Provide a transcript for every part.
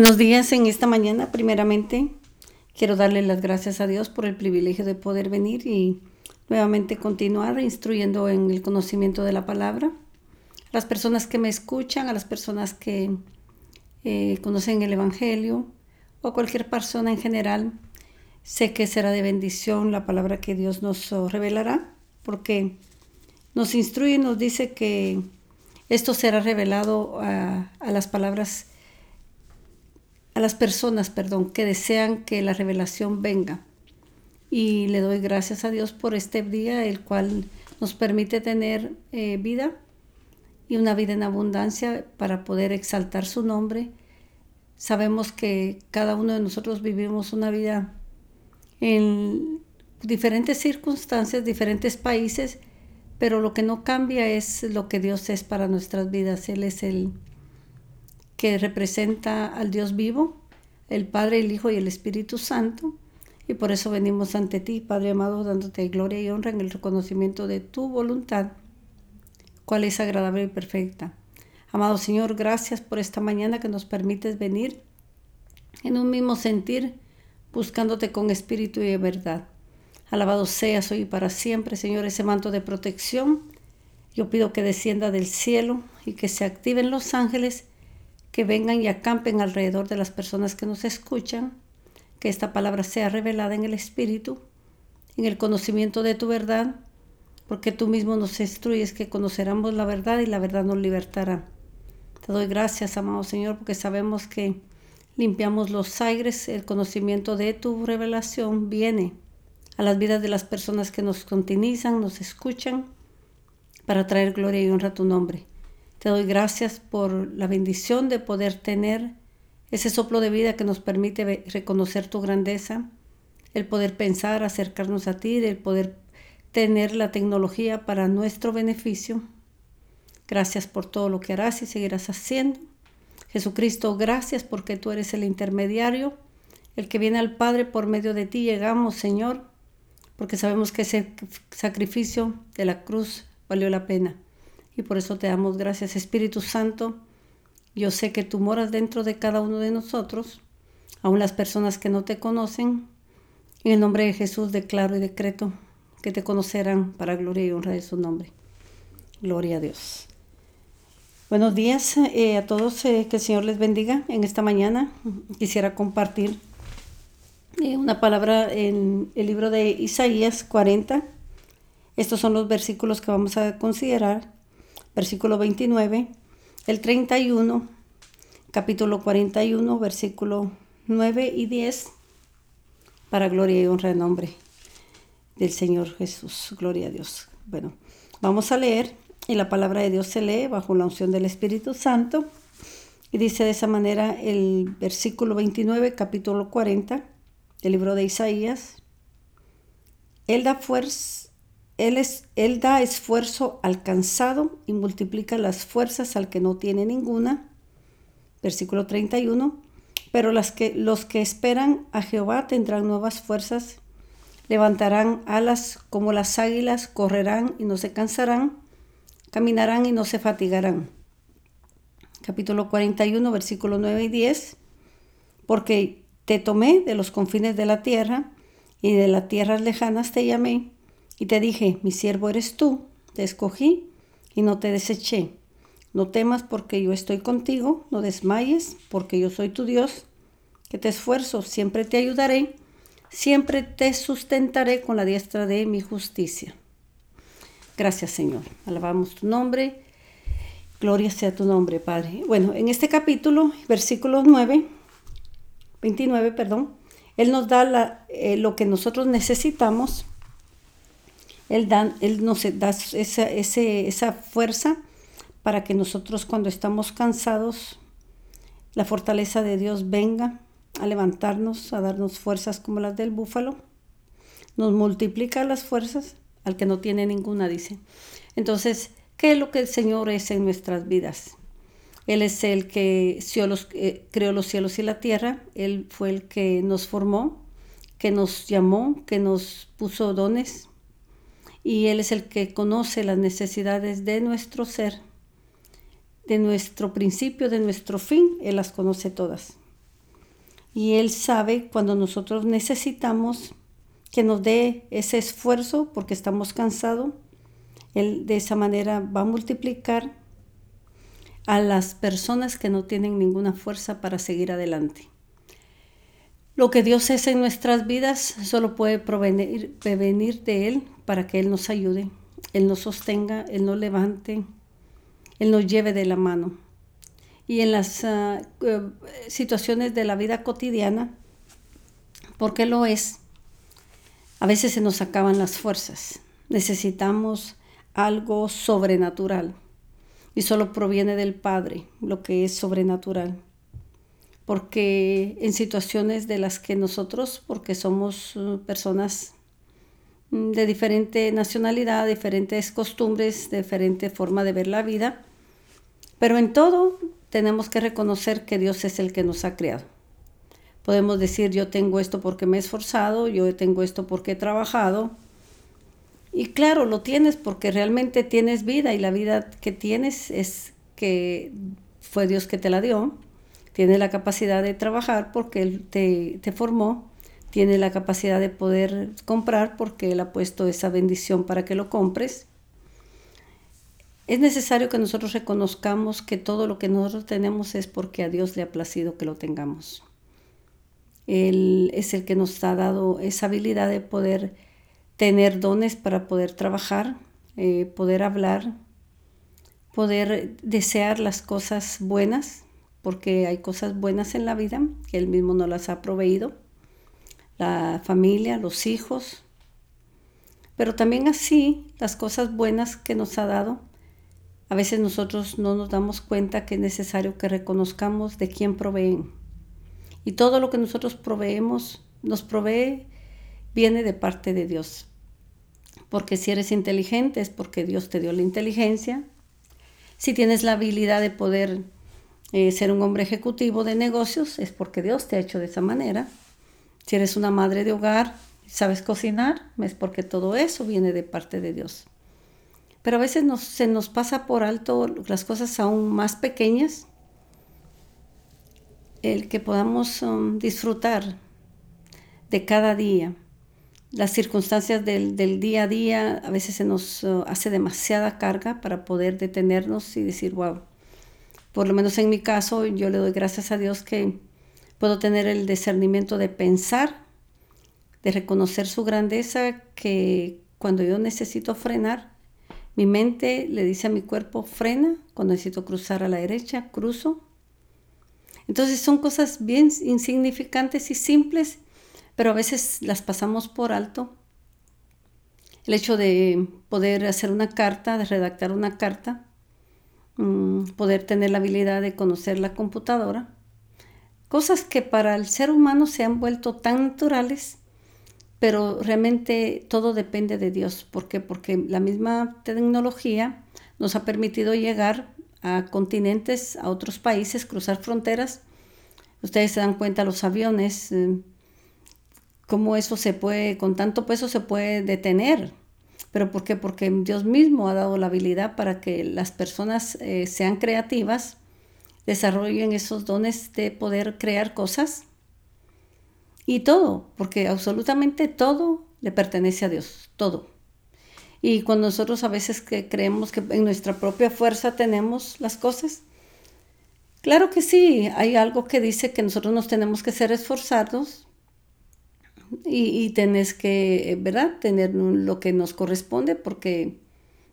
Buenos días en esta mañana. Primeramente, quiero darle las gracias a Dios por el privilegio de poder venir y nuevamente continuar instruyendo en el conocimiento de la palabra. Las personas que me escuchan, a las personas que eh, conocen el Evangelio o cualquier persona en general, sé que será de bendición la palabra que Dios nos revelará, porque nos instruye y nos dice que esto será revelado a, a las palabras las personas, perdón, que desean que la revelación venga. Y le doy gracias a Dios por este día, el cual nos permite tener eh, vida y una vida en abundancia para poder exaltar su nombre. Sabemos que cada uno de nosotros vivimos una vida en diferentes circunstancias, diferentes países, pero lo que no cambia es lo que Dios es para nuestras vidas. Él es el que representa al Dios vivo, el Padre, el Hijo y el Espíritu Santo. Y por eso venimos ante ti, Padre amado, dándote gloria y honra en el reconocimiento de tu voluntad, cual es agradable y perfecta. Amado Señor, gracias por esta mañana que nos permites venir en un mismo sentir, buscándote con espíritu y de verdad. Alabado seas hoy y para siempre, Señor, ese manto de protección. Yo pido que descienda del cielo y que se activen los ángeles que vengan y acampen alrededor de las personas que nos escuchan, que esta palabra sea revelada en el Espíritu, en el conocimiento de tu verdad, porque tú mismo nos instruyes que conoceremos la verdad y la verdad nos libertará. Te doy gracias, amado Señor, porque sabemos que limpiamos los aires, el conocimiento de tu revelación viene a las vidas de las personas que nos continuizan, nos escuchan, para traer gloria y honra a tu nombre. Te doy gracias por la bendición de poder tener ese soplo de vida que nos permite reconocer tu grandeza, el poder pensar, acercarnos a ti, el poder tener la tecnología para nuestro beneficio. Gracias por todo lo que harás y seguirás haciendo. Jesucristo, gracias porque tú eres el intermediario, el que viene al Padre por medio de ti. Llegamos, Señor, porque sabemos que ese sacrificio de la cruz valió la pena y por eso te damos gracias, Espíritu Santo. Yo sé que tú moras dentro de cada uno de nosotros, aun las personas que no te conocen. En el nombre de Jesús declaro y decreto que te conocerán para gloria y honra de su nombre. Gloria a Dios. Buenos días eh, a todos, eh, que el Señor les bendiga. En esta mañana quisiera compartir eh, una palabra en el libro de Isaías 40. Estos son los versículos que vamos a considerar versículo 29, el 31, capítulo 41, versículo 9 y 10, para gloria y honra en nombre del Señor Jesús. Gloria a Dios. Bueno, vamos a leer y la palabra de Dios se lee bajo la unción del Espíritu Santo. Y dice de esa manera el versículo 29, capítulo 40 del libro de Isaías. Él da fuerza él, es, él da esfuerzo al cansado y multiplica las fuerzas al que no tiene ninguna. Versículo 31. Pero las que, los que esperan a Jehová tendrán nuevas fuerzas, levantarán alas como las águilas, correrán y no se cansarán, caminarán y no se fatigarán. Capítulo 41, versículo 9 y 10. Porque te tomé de los confines de la tierra y de las tierras lejanas te llamé y te dije, mi siervo eres tú, te escogí y no te deseché. No temas porque yo estoy contigo, no desmayes porque yo soy tu Dios, que te esfuerzo, siempre te ayudaré, siempre te sustentaré con la diestra de mi justicia. Gracias Señor, alabamos tu nombre, gloria sea tu nombre Padre. Bueno, en este capítulo, versículo 9, 29, perdón, Él nos da eh, lo que nosotros necesitamos él, él nos da esa, esa fuerza para que nosotros cuando estamos cansados, la fortaleza de Dios venga a levantarnos, a darnos fuerzas como las del búfalo. Nos multiplica las fuerzas al que no tiene ninguna, dice. Entonces, ¿qué es lo que el Señor es en nuestras vidas? Él es el que eh, creó los cielos y la tierra. Él fue el que nos formó, que nos llamó, que nos puso dones, y Él es el que conoce las necesidades de nuestro ser, de nuestro principio, de nuestro fin, Él las conoce todas. Y Él sabe cuando nosotros necesitamos que nos dé ese esfuerzo porque estamos cansados. Él de esa manera va a multiplicar a las personas que no tienen ninguna fuerza para seguir adelante. Lo que Dios es en nuestras vidas solo puede provenir, prevenir de Él para que Él nos ayude, Él nos sostenga, Él nos levante, Él nos lleve de la mano. Y en las uh, uh, situaciones de la vida cotidiana, porque lo es, a veces se nos acaban las fuerzas. Necesitamos algo sobrenatural y solo proviene del Padre, lo que es sobrenatural. Porque en situaciones de las que nosotros, porque somos uh, personas de diferente nacionalidad, diferentes costumbres, diferente forma de ver la vida, pero en todo tenemos que reconocer que Dios es el que nos ha creado. Podemos decir, yo tengo esto porque me he esforzado, yo tengo esto porque he trabajado, y claro, lo tienes porque realmente tienes vida y la vida que tienes es que fue Dios que te la dio. Tienes la capacidad de trabajar porque Él te, te formó. Tienes la capacidad de poder comprar porque Él ha puesto esa bendición para que lo compres. Es necesario que nosotros reconozcamos que todo lo que nosotros tenemos es porque a Dios le ha placido que lo tengamos. Él es el que nos ha dado esa habilidad de poder tener dones para poder trabajar, eh, poder hablar, poder desear las cosas buenas, porque hay cosas buenas en la vida que Él mismo no las ha proveído, la familia, los hijos, pero también así las cosas buenas que nos ha dado. A veces nosotros no nos damos cuenta que es necesario que reconozcamos de quién proveen. Y todo lo que nosotros proveemos, nos provee, viene de parte de Dios porque si eres inteligente es porque Dios te dio la inteligencia. Si tienes la habilidad de poder eh, ser un hombre ejecutivo de negocios, es porque Dios te ha hecho de esa manera. Si eres una madre de hogar, sabes cocinar, es porque todo eso viene de parte de Dios. Pero a veces se nos pasa por alto las cosas aún más pequeñas, el que podamos um, disfrutar de cada día. Las circunstancias del, día a día a veces se nos uh, hace demasiada carga para poder detenernos y decir, wow, por lo menos en mi caso yo le doy gracias a Dios que puedo tener el discernimiento de pensar, de reconocer su grandeza, que cuando yo necesito frenar, mi mente le dice a mi cuerpo, frena, cuando necesito cruzar a la derecha, cruzo. Entonces son cosas bien insignificantes y simples pero a veces las pasamos por alto. El hecho de poder hacer una carta, de redactar una carta, mm, poder tener la habilidad de conocer la computadora, cosas que para el ser humano se han vuelto tan naturales, pero realmente todo depende de Dios. ¿Por qué? Porque la misma tecnología nos ha permitido llegar a continentes, a otros países, cruzar fronteras. Ustedes se dan cuenta, los aviones, eh, cómo eso se puede, con tanto peso se puede detener. ¿Pero por qué? Porque Dios mismo ha dado la habilidad para que las personas eh, sean creativas, desarrollen esos dones de poder crear cosas. Y todo, porque absolutamente todo le pertenece a Dios, todo. Y cuando nosotros a veces que creemos que en nuestra propia fuerza tenemos las cosas, claro que sí, hay algo que dice que nosotros nos tenemos que ser esforzados, y, tenés que, ¿verdad?, tener lo que nos corresponde porque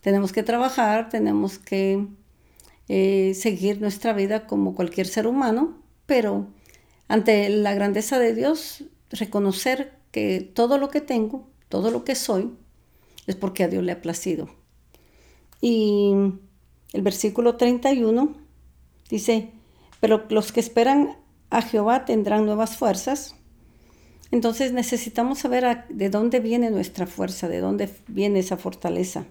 tenemos que trabajar, tenemos que eh, seguir nuestra vida como cualquier ser humano, pero ante la grandeza de Dios, reconocer que todo lo que tengo, todo lo que soy, es porque a Dios le ha placido. Y el versículo 31 dice, pero los que esperan a Jehová tendrán nuevas fuerzas, entonces necesitamos saber de dónde viene nuestra fuerza, de dónde viene esa fortaleza.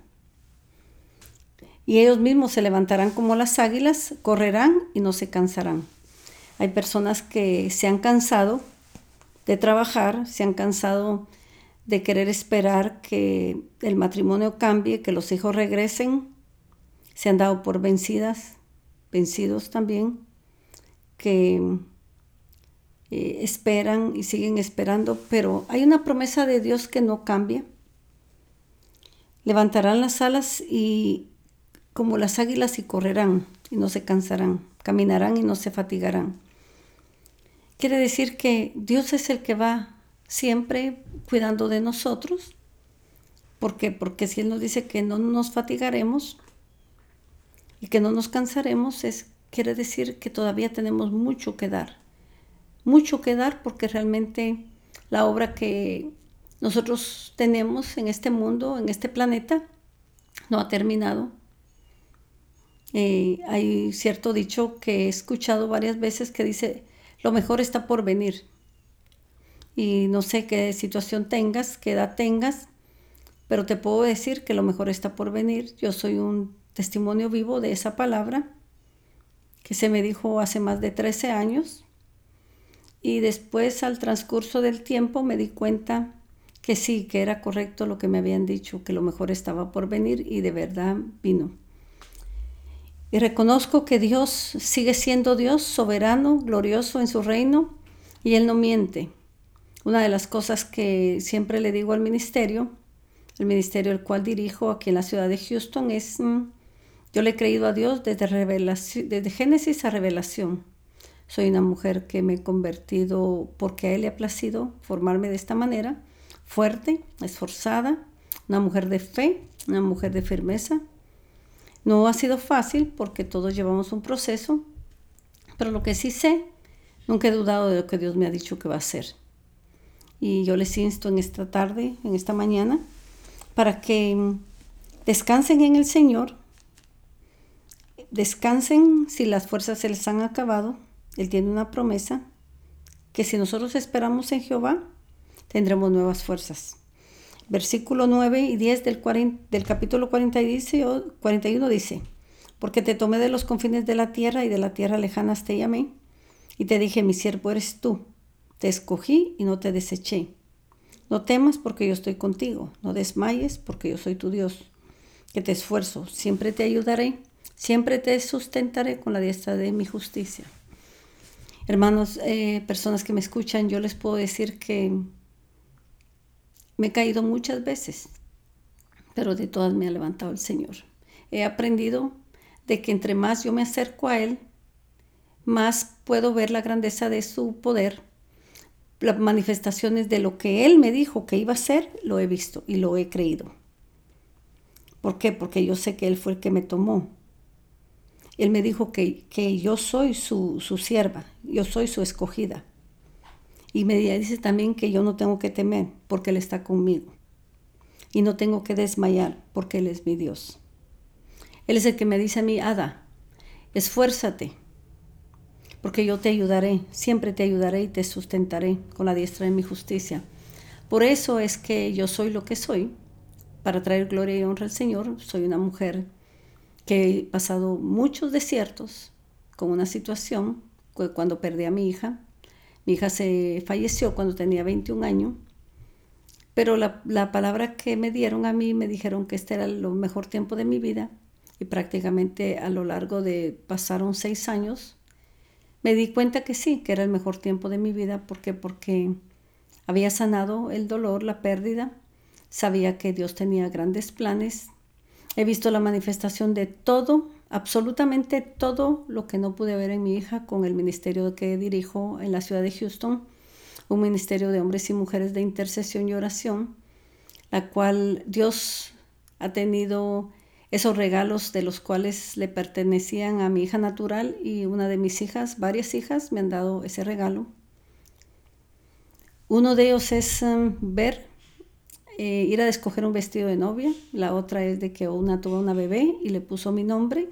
Y ellos mismos se levantarán como las águilas, correrán y no se cansarán. Hay personas que se han cansado de trabajar, se han cansado de querer esperar que el matrimonio cambie, que los hijos regresen, se han dado por vencidas, vencidos también, que eh, esperan y siguen esperando, pero hay una promesa de Dios que no cambia. Levantarán las alas y como las águilas y correrán y no se cansarán, caminarán y no se fatigarán. Quiere decir que Dios es el que va siempre cuidando de nosotros. ¿Por qué? Porque si Él nos dice que no nos fatigaremos y que no nos cansaremos, es, quiere decir que todavía tenemos mucho que dar. Mucho que dar porque realmente la obra que nosotros tenemos en este mundo, en este planeta, no ha terminado. Eh, hay cierto dicho que he escuchado varias veces que dice, lo mejor está por venir. Y no sé qué situación tengas, qué edad tengas, pero te puedo decir que lo mejor está por venir. Yo soy un testimonio vivo de esa palabra que se me dijo hace más de 13 años. Y después al transcurso del tiempo me di cuenta que sí, que era correcto lo que me habían dicho, que lo mejor estaba por venir y de verdad vino. Y reconozco que Dios sigue siendo Dios, soberano, glorioso en su reino, y Él no miente. Una de las cosas que siempre le digo al ministerio, el ministerio el cual dirijo aquí en la ciudad de Houston, es, mm, yo le he creído a Dios desde, Génesis a Revelación. Soy una mujer que me he convertido porque a Él le ha placido formarme de esta manera fuerte, esforzada, una mujer de fe, una mujer de firmeza. No ha sido fácil porque todos llevamos un proceso, pero lo que sí sé, nunca he dudado de lo que Dios me ha dicho que va a hacer. Y yo les insto en esta tarde, en esta mañana, para que descansen en el Señor, descansen si las fuerzas se les han acabado. Él tiene una promesa que si nosotros esperamos en Jehová, tendremos nuevas fuerzas. Versículo 9 y 10 del, del capítulo 40 dice, 41 dice, porque te tomé de los confines de la tierra y de la tierra lejana te llamé, y te dije, mi siervo eres tú, te escogí y no te deseché. No temas porque yo estoy contigo, no desmayes porque yo soy tu Dios, que te esfuerzo, siempre te ayudaré, siempre te sustentaré con la diestra de mi justicia. Hermanos, eh, personas que me escuchan, yo les puedo decir que me he caído muchas veces, pero de todas me ha levantado el Señor. He aprendido de que entre más yo me acerco a Él, más puedo ver la grandeza de su poder. Las manifestaciones de lo que Él me dijo que iba a ser, lo he visto y lo he creído. ¿Por qué? Porque yo sé que Él fue el que me tomó. Él me dijo que, que yo soy su, su sierva, yo soy su escogida. Y me dice también que yo no tengo que temer porque Él está conmigo. Y no tengo que desmayar porque Él es mi Dios. Él es el que me dice a mí, Ada, esfuérzate, porque yo te ayudaré, siempre te ayudaré y te sustentaré con la diestra de mi justicia. Por eso es que yo soy lo que soy, para traer gloria y honra al Señor. Soy una mujer que he pasado muchos desiertos con una situación, cuando perdí a mi hija, mi hija se falleció cuando tenía 21 años, pero la, palabra que me dieron a mí me dijeron que este era el mejor tiempo de mi vida y prácticamente a lo largo de pasaron seis años me di cuenta que sí, que era el mejor tiempo de mi vida. ¿Por qué? Porque había sanado el dolor, la pérdida, sabía que Dios tenía grandes planes, he visto la manifestación de todo absolutamente todo lo que no pude ver en mi hija con el ministerio que dirijo en la ciudad de Houston, un ministerio de hombres y mujeres de intercesión y oración, la cual Dios ha tenido esos regalos de los cuales le pertenecían a mi hija natural y una de mis hijas, varias hijas me han dado ese regalo. Uno de ellos es um, ver, eh, ir a escoger un vestido de novia, la otra es de que una tuvo una bebé y le puso mi nombre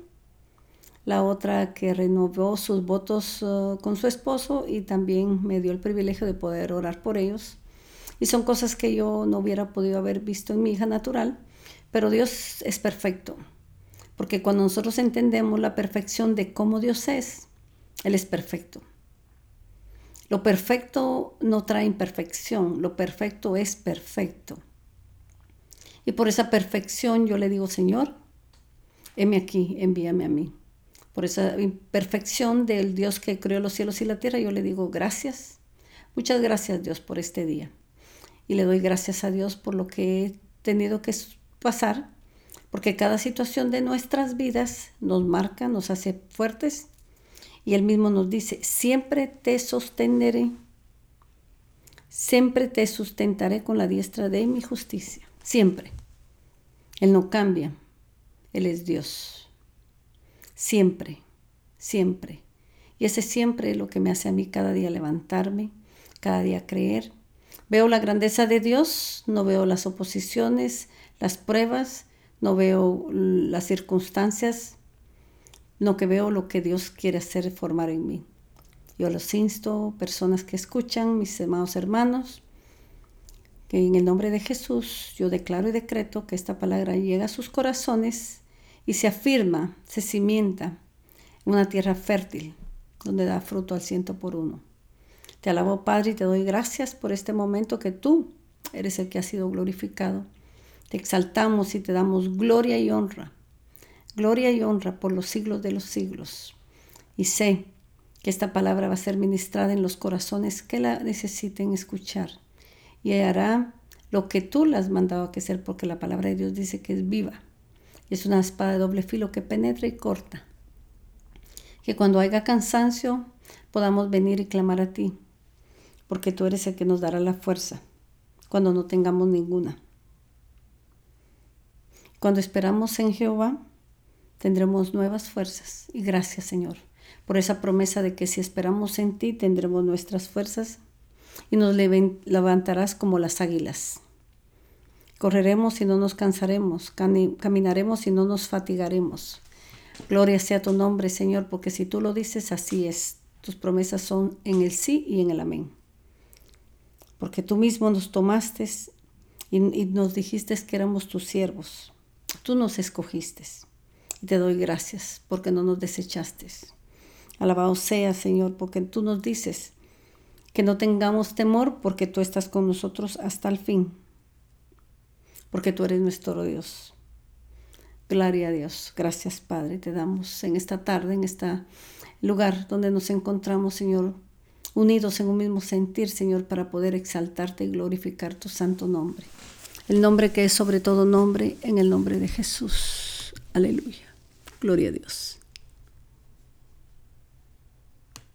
la otra que renovó sus votos uh, con su esposo y también me dio el privilegio de poder orar por ellos. Y son cosas que yo no hubiera podido haber visto en mi hija natural, pero Dios es perfecto, porque cuando nosotros entendemos la perfección de cómo Dios es, Él es perfecto. Lo perfecto no trae imperfección, lo perfecto es perfecto. Y por esa perfección yo le digo, Señor, heme aquí, envíame a mí por esa imperfección del Dios que creó los cielos y la tierra, yo le digo gracias, Muchas gracias Dios por este día. Y le doy gracias a Dios por lo que he tenido que pasar, porque cada situación de nuestras vidas nos marca, nos hace fuertes. Y Él mismo nos dice, siempre te sostendré, siempre te sustentaré con la diestra de mi justicia, siempre. Él no cambia, Él es Dios, siempre, siempre. Y ese siempre es lo que me hace a mí cada día levantarme, cada día creer. Veo la grandeza de Dios, no veo las oposiciones, las pruebas, no veo las circunstancias, no que veo lo que Dios quiere hacer formar en mí. Yo los insto, personas que escuchan, mis amados hermanos, en el nombre de Jesús yo declaro y decreto que esta palabra llega a sus corazones y se afirma, se cimienta en una tierra fértil donde da fruto al ciento por uno. Te alabo Padre y te doy gracias por este momento que tú eres el que ha sido glorificado. Te exaltamos y te damos gloria y honra. Gloria y honra por los siglos de los siglos. Y sé que esta palabra va a ser ministrada en los corazones que la necesiten escuchar. Y hará lo que tú le has mandado a que ser, porque la palabra de Dios dice que es viva. Es una espada de doble filo que penetra y corta que cuando haya cansancio podamos venir y clamar a ti, porque tú eres el que nos dará la fuerza cuando no tengamos ninguna. Cuando esperamos en Jehová, tendremos nuevas fuerzas. Y gracias, Señor, por esa promesa de que si esperamos en ti, tendremos nuestras fuerzas y nos levantarás como las águilas. Correremos y no nos cansaremos, caminaremos y no nos fatigaremos. Gloria sea tu nombre, Señor, porque si tú lo dices, así es. Tus promesas son en el sí y en el amén. Porque tú mismo nos tomaste y, nos dijiste que éramos tus siervos. Tú nos escogiste. Y te doy gracias porque no nos desechaste. Alabado sea, Señor, porque tú nos dices que no tengamos temor porque tú estás con nosotros hasta el fin. Porque tú eres nuestro Dios. Gloria a Dios. Gracias, Padre. Te damos en esta tarde, en este lugar donde nos encontramos, Señor, unidos en un mismo sentir, Señor, para poder exaltarte y glorificar tu santo nombre. El nombre que es sobre todo nombre, en el nombre de Jesús. Aleluya. Gloria a Dios.